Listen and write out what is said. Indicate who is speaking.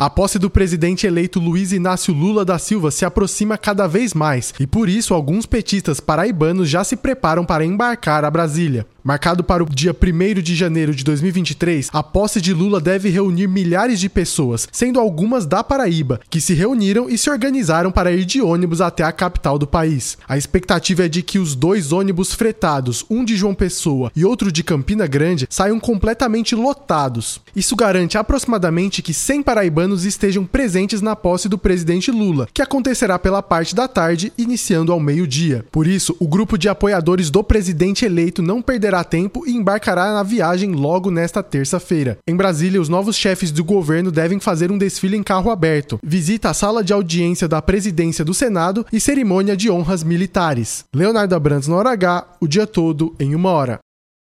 Speaker 1: A posse do presidente eleito Luiz Inácio Lula da Silva se aproxima cada vez mais e por isso alguns petistas paraibanos já se preparam para embarcar a Brasília. Marcado para o dia 1 de janeiro de 2023, a posse de Lula deve reunir milhares de pessoas, sendo algumas da Paraíba, que se reuniram e se organizaram para ir de ônibus até a capital do país. A expectativa é de que os dois ônibus fretados, um de João Pessoa e outro de Campina Grande, saiam completamente lotados. Isso garante aproximadamente que 100 paraibanos estejam presentes na posse do presidente Lula, que acontecerá pela parte da tarde, iniciando ao meio-dia. Por isso, o grupo de apoiadores do presidente eleito não perderá perderá tempo e embarcará na viagem logo nesta terça-feira. Em Brasília, os novos chefes do governo devem fazer um desfile em carro aberto, visita à sala de audiência da presidência do Senado e cerimônia de honras militares. Leonardo Abrantes no Hora H, o dia todo em uma hora.